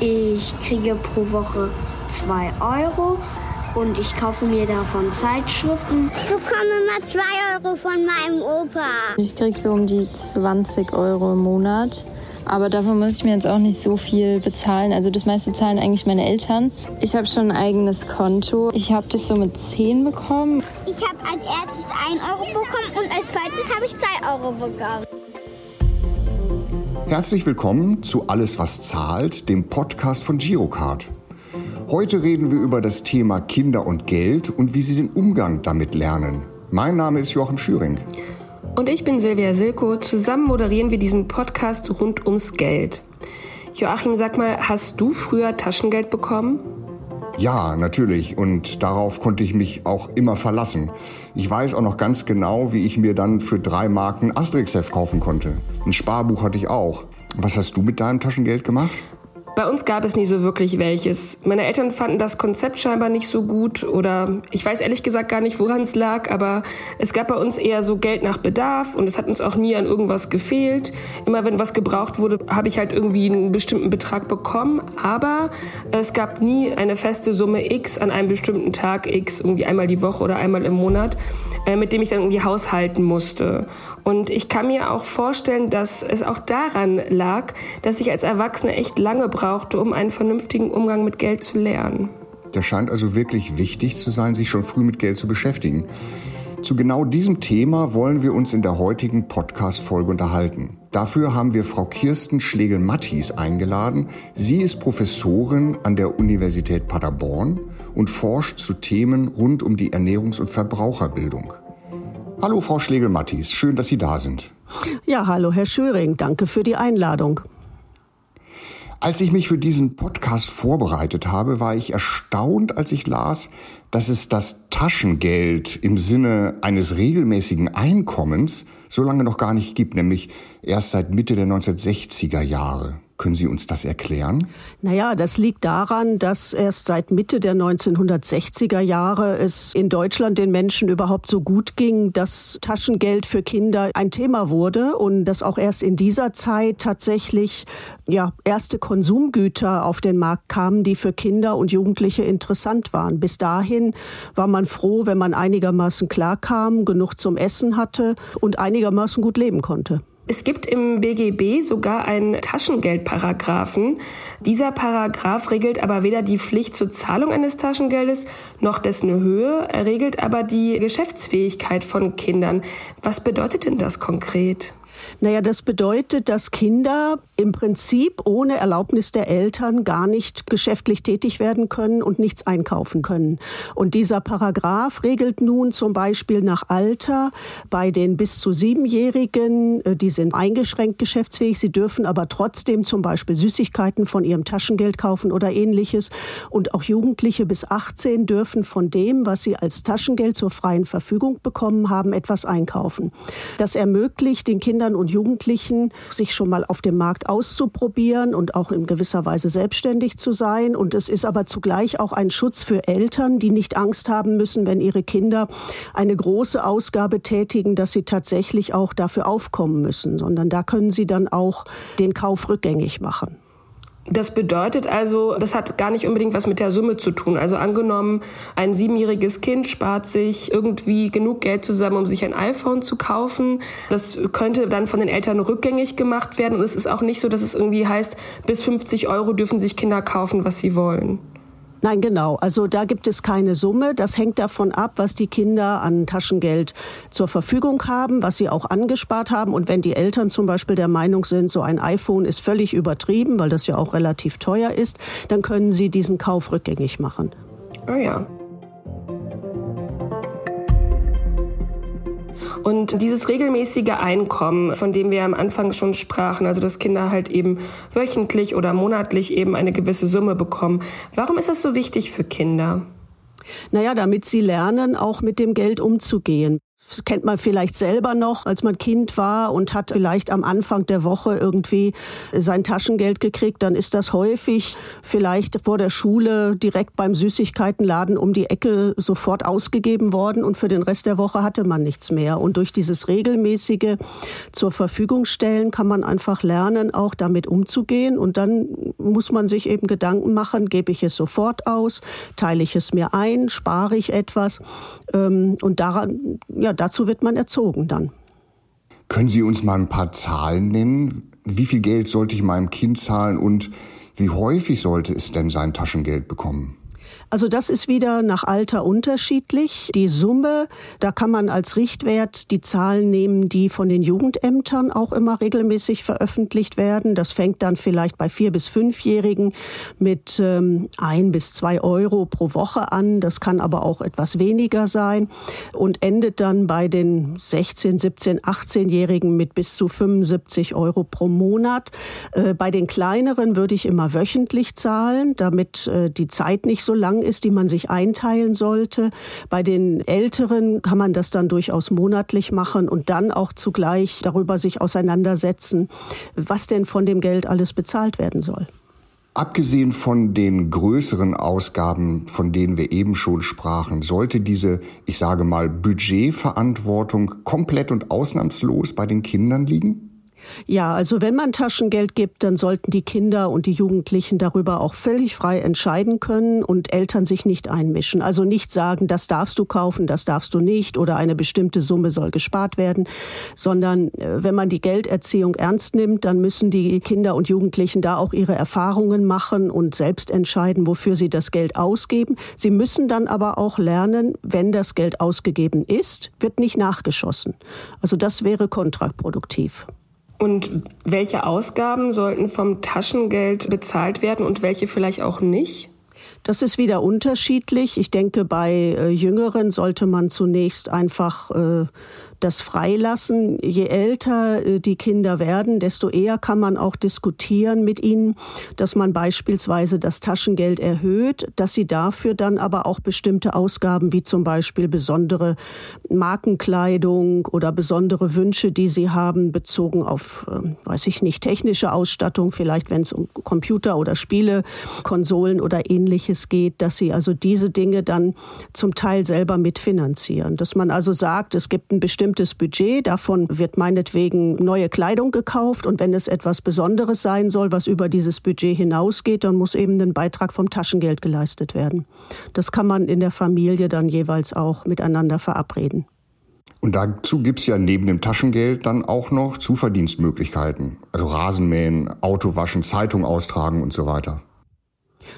Ich kriege pro Woche 2 Euro und ich kaufe mir davon Zeitschriften. Ich bekomme immer 2 Euro von meinem Opa. Ich kriege so um die 20 Euro im Monat. Aber davon muss ich mir jetzt auch nicht so viel bezahlen. Also das meiste zahlen eigentlich meine Eltern. Ich habe schon ein eigenes Konto. Ich habe das so mit 10 bekommen. Ich habe als erstes 1 Euro bekommen und als zweites habe ich 2 Euro bekommen. Herzlich willkommen zu Alles, was zahlt, dem Podcast von Girocard. Heute reden wir über das Thema Kinder und Geld und wie sie den Umgang damit lernen. Mein Name ist Joachim Schüring. Und ich bin Silvia Silko. Zusammen moderieren wir diesen Podcast rund ums Geld. Joachim, sag mal, hast du früher Taschengeld bekommen? Ja, natürlich. Und darauf konnte ich mich auch immer verlassen. Ich weiß auch noch ganz genau, wie ich mir dann für drei Marken Asterix-Heft kaufen konnte. Ein Sparbuch hatte ich auch. Was hast du mit deinem Taschengeld gemacht? Bei uns gab es nie so wirklich welches. Meine Eltern fanden das Konzept scheinbar nicht so gut oder ich weiß ehrlich gesagt gar nicht, woran es lag, aber es gab bei uns eher so Geld nach Bedarf und es hat uns auch nie an irgendwas gefehlt. Immer wenn was gebraucht wurde, habe ich halt irgendwie einen bestimmten Betrag bekommen, aber es gab nie eine feste Summe X an einem bestimmten Tag X, irgendwie einmal die Woche oder einmal im Monat, äh, mit dem ich dann irgendwie haushalten musste. Und ich kann mir auch vorstellen, dass es auch daran lag, dass ich als Erwachsene echt lange brauchte, um einen vernünftigen Umgang mit Geld zu lernen. Das scheint also wirklich wichtig zu sein, sich schon früh mit Geld zu beschäftigen. Zu genau diesem Thema wollen wir uns in der heutigen Podcast-Folge unterhalten. Dafür haben wir Frau Kirsten Schlegel-Mattis eingeladen. Sie ist Professorin an der Universität Paderborn und forscht zu Themen rund um die Ernährungs- und Verbraucherbildung. Hallo, Frau Schlegel-Mattis. Schön, dass Sie da sind. Ja, hallo, Herr Schöring. Danke für die Einladung. Als ich mich für diesen Podcast vorbereitet habe, war ich erstaunt, als ich las, dass es das Taschengeld im Sinne eines regelmäßigen Einkommens so lange noch gar nicht gibt, nämlich erst seit Mitte der 1960er Jahre. Können Sie uns das erklären? Naja, das liegt daran, dass erst seit Mitte der 1960er Jahre es in Deutschland den Menschen überhaupt so gut ging, dass Taschengeld für Kinder ein Thema wurde und dass auch erst in dieser Zeit tatsächlich ja, erste Konsumgüter auf den Markt kamen, die für Kinder und Jugendliche interessant waren. Bis dahin war man froh, wenn man einigermaßen klarkam, genug zum Essen hatte und einigermaßen gut leben konnte. Es gibt im BGB sogar einen Taschengeldparagraphen. Dieser Paragraph regelt aber weder die Pflicht zur Zahlung eines Taschengeldes noch dessen Höhe. Er regelt aber die Geschäftsfähigkeit von Kindern. Was bedeutet denn das konkret? Naja, das bedeutet, dass Kinder im Prinzip ohne Erlaubnis der Eltern gar nicht geschäftlich tätig werden können und nichts einkaufen können. Und dieser Paragraph regelt nun zum Beispiel nach Alter bei den bis zu Siebenjährigen, äh, die sind eingeschränkt geschäftsfähig, sie dürfen aber trotzdem zum Beispiel Süßigkeiten von ihrem Taschengeld kaufen oder ähnliches. Und auch Jugendliche bis 18 dürfen von dem, was sie als Taschengeld zur freien Verfügung bekommen haben, etwas einkaufen. Das ermöglicht den Kindern und Jugendlichen, sich schon mal auf dem Markt auszuprobieren und auch in gewisser Weise selbstständig zu sein. Und es ist aber zugleich auch ein Schutz für Eltern, die nicht Angst haben müssen, wenn ihre Kinder eine große Ausgabe tätigen, dass sie tatsächlich auch dafür aufkommen müssen, sondern da können sie dann auch den Kauf rückgängig machen. Das bedeutet also, das hat gar nicht unbedingt was mit der Summe zu tun. Also angenommen, ein siebenjähriges Kind spart sich irgendwie genug Geld zusammen, um sich ein iPhone zu kaufen. Das könnte dann von den Eltern rückgängig gemacht werden. Und es ist auch nicht so, dass es irgendwie heißt, bis 50 Euro dürfen sich Kinder kaufen, was sie wollen. Nein, genau. Also da gibt es keine Summe. Das hängt davon ab, was die Kinder an Taschengeld zur Verfügung haben, was sie auch angespart haben. Und wenn die Eltern zum Beispiel der Meinung sind, so ein iPhone ist völlig übertrieben, weil das ja auch relativ teuer ist, dann können sie diesen Kauf rückgängig machen. Oh ja. Und dieses regelmäßige Einkommen, von dem wir am Anfang schon sprachen, also dass Kinder halt eben wöchentlich oder monatlich eben eine gewisse Summe bekommen, warum ist das so wichtig für Kinder? Naja, damit sie lernen, auch mit dem Geld umzugehen. Das kennt man vielleicht selber noch, als man Kind war und hat vielleicht am Anfang der Woche irgendwie sein Taschengeld gekriegt. Dann ist das häufig vielleicht vor der Schule direkt beim Süßigkeitenladen um die Ecke sofort ausgegeben worden und für den Rest der Woche hatte man nichts mehr. Und durch dieses regelmäßige zur Verfügung stellen kann man einfach lernen, auch damit umzugehen. Und dann muss man sich eben Gedanken machen, gebe ich es sofort aus, teile ich es mir ein, spare ich etwas. Ähm, und daran, ja, dazu wird man erzogen dann. Können Sie uns mal ein paar Zahlen nennen? Wie viel Geld sollte ich meinem Kind zahlen und wie häufig sollte es denn sein Taschengeld bekommen? Also das ist wieder nach Alter unterschiedlich. Die Summe, da kann man als Richtwert die Zahlen nehmen, die von den Jugendämtern auch immer regelmäßig veröffentlicht werden. Das fängt dann vielleicht bei vier bis fünfjährigen mit ähm, ein bis zwei Euro pro Woche an. Das kann aber auch etwas weniger sein und endet dann bei den 16, 17, 18-Jährigen mit bis zu 75 Euro pro Monat. Äh, bei den kleineren würde ich immer wöchentlich zahlen, damit äh, die Zeit nicht so lang ist, die man sich einteilen sollte. Bei den Älteren kann man das dann durchaus monatlich machen und dann auch zugleich darüber sich auseinandersetzen, was denn von dem Geld alles bezahlt werden soll. Abgesehen von den größeren Ausgaben, von denen wir eben schon sprachen, sollte diese, ich sage mal, Budgetverantwortung komplett und ausnahmslos bei den Kindern liegen? Ja, also wenn man Taschengeld gibt, dann sollten die Kinder und die Jugendlichen darüber auch völlig frei entscheiden können und Eltern sich nicht einmischen. Also nicht sagen, das darfst du kaufen, das darfst du nicht oder eine bestimmte Summe soll gespart werden, sondern äh, wenn man die Gelderziehung ernst nimmt, dann müssen die Kinder und Jugendlichen da auch ihre Erfahrungen machen und selbst entscheiden, wofür sie das Geld ausgeben. Sie müssen dann aber auch lernen, wenn das Geld ausgegeben ist, wird nicht nachgeschossen. Also das wäre kontraproduktiv. Und welche Ausgaben sollten vom Taschengeld bezahlt werden und welche vielleicht auch nicht? Das ist wieder unterschiedlich. Ich denke, bei äh, Jüngeren sollte man zunächst einfach äh, das freilassen. Je älter äh, die Kinder werden, desto eher kann man auch diskutieren mit ihnen, dass man beispielsweise das Taschengeld erhöht, dass sie dafür dann aber auch bestimmte Ausgaben wie zum Beispiel besondere Markenkleidung oder besondere Wünsche, die sie haben, bezogen auf, ähm, weiß ich nicht, technische Ausstattung, vielleicht wenn es um Computer oder Spiele, Konsolen oder ähnliches geht, dass sie also diese Dinge dann zum Teil selber mitfinanzieren. Dass man also sagt, es gibt ein bestimmtes bestimmtes Budget. Davon wird meinetwegen neue Kleidung gekauft. Und wenn es etwas Besonderes sein soll, was über dieses Budget hinausgeht, dann muss eben ein Beitrag vom Taschengeld geleistet werden. Das kann man in der Familie dann jeweils auch miteinander verabreden. Und dazu gibt es ja neben dem Taschengeld dann auch noch Zuverdienstmöglichkeiten. Also Rasenmähen, Autowaschen, Zeitung austragen und so weiter.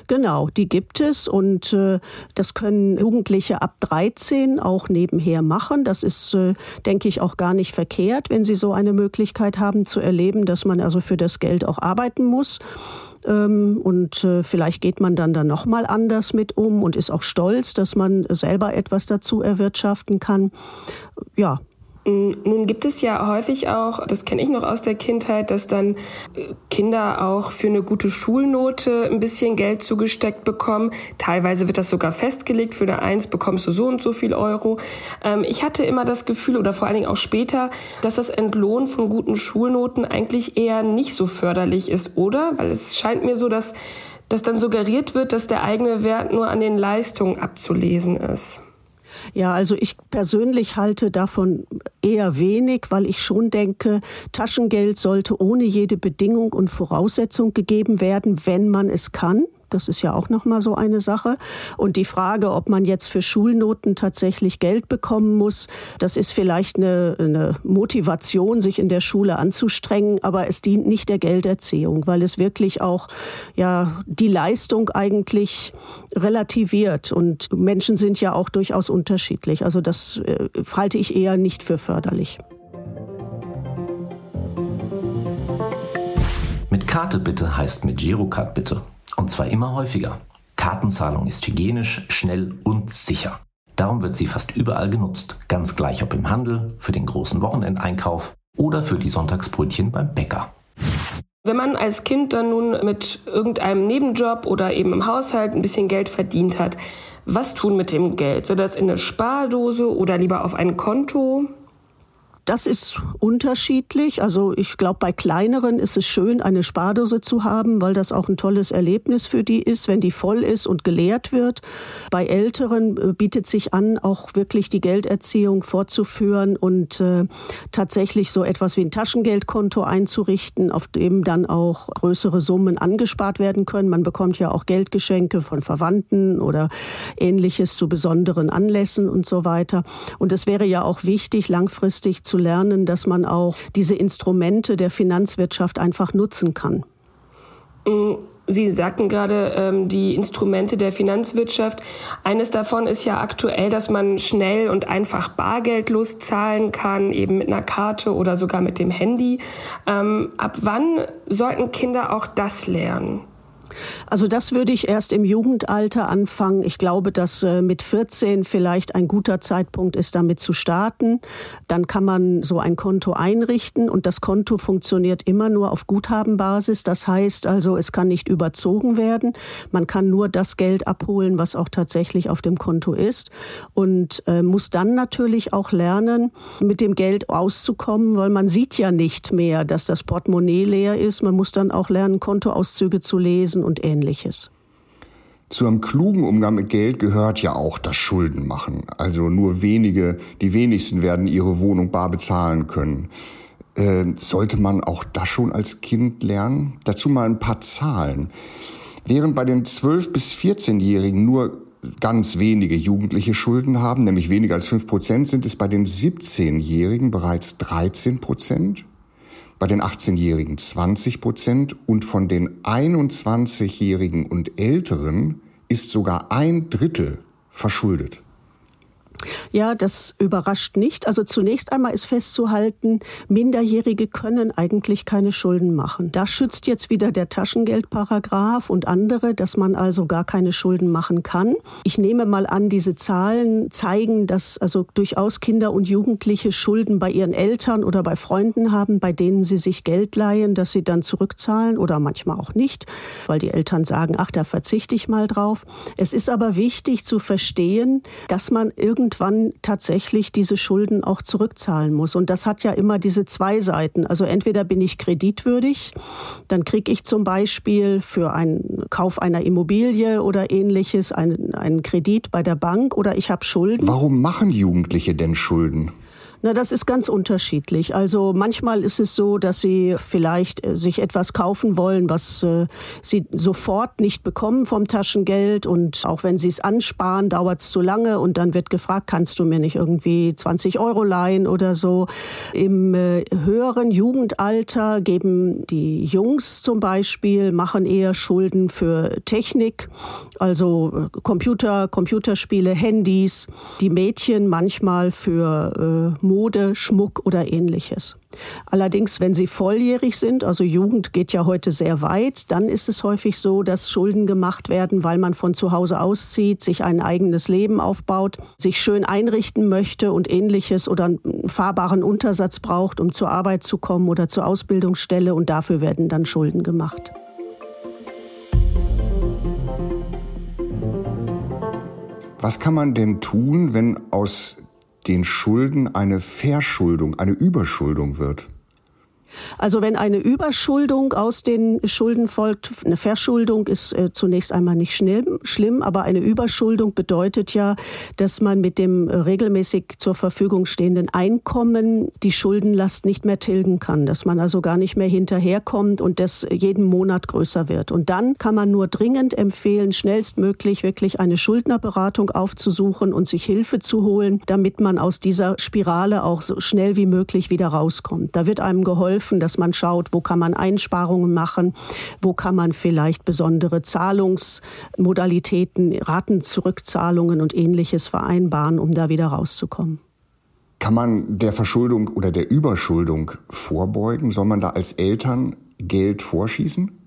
Genau, die gibt es und äh, das können Jugendliche ab 13 auch nebenher machen. Das ist, äh, denke ich, auch gar nicht verkehrt, wenn sie so eine Möglichkeit haben zu erleben, dass man also für das Geld auch arbeiten muss. Ähm, und äh, vielleicht geht man dann da noch mal anders mit um und ist auch stolz, dass man selber etwas dazu erwirtschaften kann. Ja, nun gibt es ja häufig auch, das kenne ich noch aus der Kindheit, dass dann Kinder auch für eine gute Schulnote ein bisschen Geld zugesteckt bekommen. Teilweise wird das sogar festgelegt, für eine Eins bekommst du so und so viel Euro. Ähm, ich hatte immer das Gefühl, oder vor allen Dingen auch später, dass das Entlohn von guten Schulnoten eigentlich eher nicht so förderlich ist, oder? Weil es scheint mir so, dass, dass dann suggeriert wird, dass der eigene Wert nur an den Leistungen abzulesen ist. Ja, also ich persönlich halte davon eher wenig, weil ich schon denke, Taschengeld sollte ohne jede Bedingung und Voraussetzung gegeben werden, wenn man es kann. Das ist ja auch noch mal so eine Sache. Und die Frage, ob man jetzt für Schulnoten tatsächlich Geld bekommen muss, das ist vielleicht eine, eine Motivation, sich in der Schule anzustrengen, aber es dient nicht der Gelderziehung, weil es wirklich auch ja die Leistung eigentlich relativiert. Und Menschen sind ja auch durchaus unterschiedlich. Also das äh, halte ich eher nicht für förderlich. Mit Karte bitte heißt mit Girocard bitte. Und zwar immer häufiger. Kartenzahlung ist hygienisch, schnell und sicher. Darum wird sie fast überall genutzt, ganz gleich ob im Handel, für den großen Wochenendeinkauf oder für die Sonntagsbrötchen beim Bäcker. Wenn man als Kind dann nun mit irgendeinem Nebenjob oder eben im Haushalt ein bisschen Geld verdient hat, Was tun mit dem Geld? Soll das in eine Spardose oder lieber auf ein Konto? Das ist unterschiedlich. Also ich glaube, bei kleineren ist es schön, eine Spardose zu haben, weil das auch ein tolles Erlebnis für die ist, wenn die voll ist und geleert wird. Bei älteren äh, bietet sich an, auch wirklich die Gelderziehung fortzuführen und äh, tatsächlich so etwas wie ein Taschengeldkonto einzurichten, auf dem dann auch größere Summen angespart werden können. Man bekommt ja auch Geldgeschenke von Verwandten oder ähnliches zu besonderen Anlässen und so weiter. Und es wäre ja auch wichtig, langfristig zu lernen, dass man auch diese Instrumente der Finanzwirtschaft einfach nutzen kann. Mm, Sie sagten gerade ähm, die Instrumente der Finanzwirtschaft. Eines davon ist ja aktuell, dass man schnell und einfach bargeldlos zahlen kann, eben mit einer Karte oder sogar mit dem Handy. Ähm, ab wann sollten Kinder auch das lernen? Also das würde ich erst im Jugendalter anfangen. Ich glaube, dass äh, mit 14 vielleicht ein guter Zeitpunkt ist, damit zu starten. Dann kann man so ein Konto einrichten und das Konto funktioniert immer nur auf Guthabenbasis. Das heißt also, es kann nicht überzogen werden. Man kann nur das Geld abholen, was auch tatsächlich auf dem Konto ist und äh, muss dann natürlich auch lernen, mit dem Geld auszukommen, weil man sieht ja nicht mehr, dass das Portemonnaie leer ist. Man muss dann auch lernen, Kontoauszüge zu lesen und ähnliches. Zu einem klugen Umgang mit Geld gehört ja auch das Schuldenmachen. Also nur wenige, die wenigsten werden ihre Wohnung bar bezahlen können. Äh, sollte man auch das schon als Kind lernen? Dazu mal ein paar Zahlen. Während bei den 12- bis 14-Jährigen nur ganz wenige Jugendliche Schulden haben, nämlich weniger als 5 Prozent, sind es bei den 17-Jährigen bereits 13 Prozent bei den 18-Jährigen 20 Prozent und von den 21-Jährigen und Älteren ist sogar ein Drittel verschuldet. Ja, das überrascht nicht. Also zunächst einmal ist festzuhalten, Minderjährige können eigentlich keine Schulden machen. Da schützt jetzt wieder der Taschengeldparagraph und andere, dass man also gar keine Schulden machen kann. Ich nehme mal an, diese Zahlen zeigen, dass also durchaus Kinder und Jugendliche Schulden bei ihren Eltern oder bei Freunden haben, bei denen sie sich Geld leihen, dass sie dann zurückzahlen oder manchmal auch nicht, weil die Eltern sagen, ach, da verzichte ich mal drauf. Es ist aber wichtig zu verstehen, dass man irgendwie irgendwann tatsächlich diese Schulden auch zurückzahlen muss. Und das hat ja immer diese zwei Seiten. Also entweder bin ich kreditwürdig, dann kriege ich zum Beispiel für einen Kauf einer Immobilie oder ähnliches einen, einen Kredit bei der Bank oder ich habe Schulden. Warum machen Jugendliche denn Schulden? Na, das ist ganz unterschiedlich. Also manchmal ist es so, dass sie vielleicht äh, sich etwas kaufen wollen, was äh, sie sofort nicht bekommen vom Taschengeld. Und auch wenn sie es ansparen, dauert es zu lange. Und dann wird gefragt, kannst du mir nicht irgendwie 20 Euro leihen oder so. Im äh, höheren Jugendalter geben die Jungs zum Beispiel, machen eher Schulden für Technik, also Computer, Computerspiele, Handys. Die Mädchen manchmal für äh, Mode, Schmuck oder ähnliches. Allerdings, wenn sie volljährig sind, also Jugend geht ja heute sehr weit, dann ist es häufig so, dass Schulden gemacht werden, weil man von zu Hause auszieht, sich ein eigenes Leben aufbaut, sich schön einrichten möchte und ähnliches oder einen fahrbaren Untersatz braucht, um zur Arbeit zu kommen oder zur Ausbildungsstelle und dafür werden dann Schulden gemacht. Was kann man denn tun, wenn aus den Schulden eine Verschuldung, eine Überschuldung wird? Also wenn eine Überschuldung aus den Schulden folgt, eine Verschuldung ist äh, zunächst einmal nicht schlimm, schlimm, aber eine Überschuldung bedeutet ja, dass man mit dem äh, regelmäßig zur Verfügung stehenden Einkommen die Schuldenlast nicht mehr tilgen kann, dass man also gar nicht mehr hinterherkommt und das jeden Monat größer wird. Und dann kann man nur dringend empfehlen, schnellstmöglich wirklich eine Schuldnerberatung aufzusuchen und sich Hilfe zu holen, damit man aus dieser Spirale auch so schnell wie möglich wieder rauskommt. Da wird einem geholfen, geholfen, dass man schaut, wo kann man Einsparungen machen, wo kann man vielleicht besondere Zahlungsmodalitäten, Ratenzurückzahlungen und ähnliches vereinbaren, um da wieder rauszukommen. Kann man der Verschuldung oder der Überschuldung vorbeugen? Soll man da als Eltern Geld vorschießen?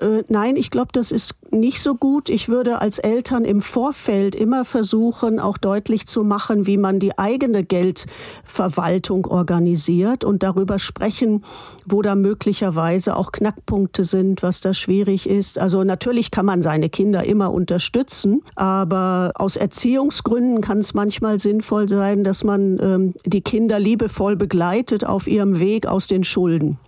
Äh, nein, ich glaube, das ist nicht so gut. Ich würde als Eltern im Vorfeld immer versuchen, auch deutlich zu machen, wie man die eigene Geldverwaltung organisiert und darüber sprechen, wo da möglicherweise auch Knackpunkte sind, was da schwierig ist. Also natürlich kann man seine Kinder immer unterstützen, aber aus Erziehungsgründen kann es manchmal sinnvoll sein, dass man ähm, die Kinder liebevoll begleitet auf ihrem Weg aus den Schulden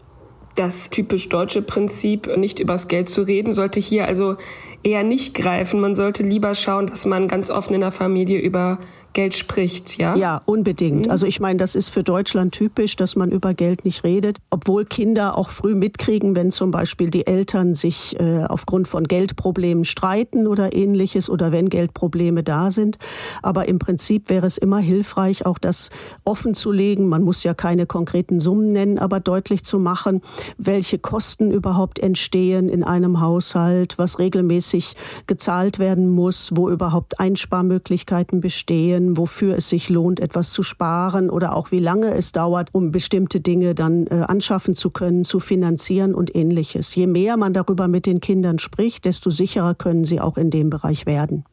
das typisch deutsche Prinzip, nicht übers Geld zu reden, sollte hier also eher nicht greifen. Man sollte lieber schauen, dass man ganz offen in der Familie über Geld spricht, ja? Ja, unbedingt. Mhm. Also ich meine, das ist für Deutschland typisch, dass man über Geld nicht redet, obwohl Kinder auch früh mitkriegen, wenn zum Beispiel die Eltern sich äh, aufgrund von Geldproblemen streiten oder ähnliches oder wenn Geldprobleme da sind. Aber im Prinzip wäre es immer hilfreich, auch das offen zu legen. Man muss ja keine konkreten Summen nennen, aber deutlich zu machen, welche Kosten überhaupt entstehen in einem Haushalt, was regelmäßig gezahlt werden muss, wo überhaupt Einsparmöglichkeiten bestehen können, wofür es sich lohnt, etwas zu sparen oder auch wie lange es dauert, um bestimmte Dinge dann äh, anschaffen zu können, zu finanzieren und ähnliches. Je mehr man darüber mit den Kindern spricht, desto sicherer können sie auch in dem Bereich werden.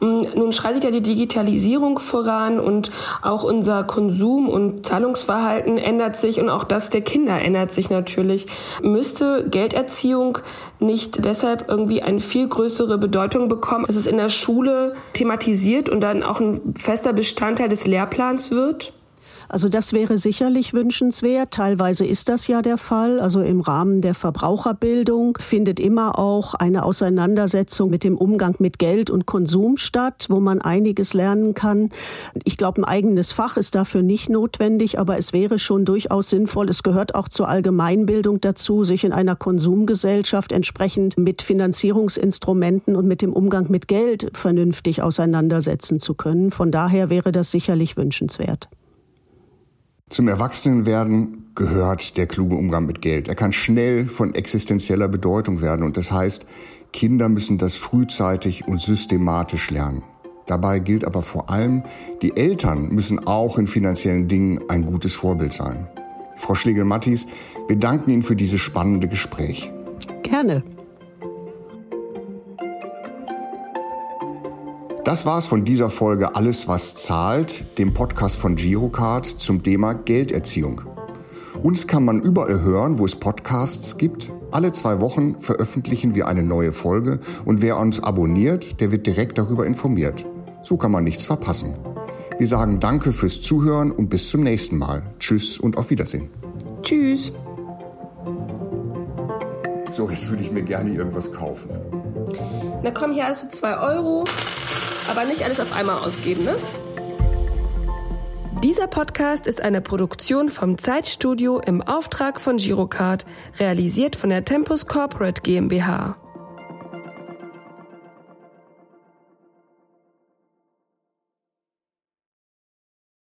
Mm, nun schreitet ja die Digitalisierung voran und auch unser Konsum- und Zahlungsverhalten ändert sich und auch das der Kinder ändert sich natürlich. Müsste Gelderziehung nicht deshalb irgendwie eine viel größere Bedeutung bekommen, dass es in der Schule thematisiert und dann auch ein fester Bestandteil des Lehrplans wird? Also das wäre sicherlich wünschenswert. Teilweise ist das ja der Fall. Also im Rahmen der Verbraucherbildung findet immer auch eine Auseinandersetzung mit dem Umgang mit Geld und Konsum statt, wo man einiges lernen kann. Ich glaube, ein eigenes Fach ist dafür nicht notwendig, aber es wäre schon durchaus sinnvoll. Es gehört auch zur Allgemeinbildung dazu, sich in einer Konsumgesellschaft entsprechend mit Finanzierungsinstrumenten und mit dem Umgang mit Geld vernünftig auseinandersetzen zu können. Von daher wäre das sicherlich wünschenswert. Zum Erwachsenenwerden gehört der kluge Umgang mit Geld. Er kann schnell von existenzieller Bedeutung werden und das heißt, Kinder müssen das frühzeitig und systematisch lernen. Dabei gilt aber vor allem, die Eltern müssen auch in finanziellen Dingen ein gutes Vorbild sein. Frau Schlegel-Mattis, wir danken Ihnen für dieses spannende Gespräch. Gerne. Das war's von dieser Folge Alles, was zahlt, dem Podcast von Girocard zum Thema Gelderziehung. Uns kann man überall hören, wo es Podcasts gibt. Alle zwei Wochen veröffentlichen wir eine neue Folge und wer uns abonniert, der wird direkt darüber informiert. So kann man nichts verpassen. Wir sagen Danke fürs Zuhören und bis zum nächsten Mal. Tschüss und auf Wiedersehen. Tschüss. So, jetzt würde ich mir gerne irgendwas kaufen. Na komm, hier hast du zwei Euro. Aber nicht alles auf einmal ausgeben, ne? Dieser Podcast ist eine Produktion vom Zeitstudio im Auftrag von Girocard, realisiert von der Tempus Corporate GmbH.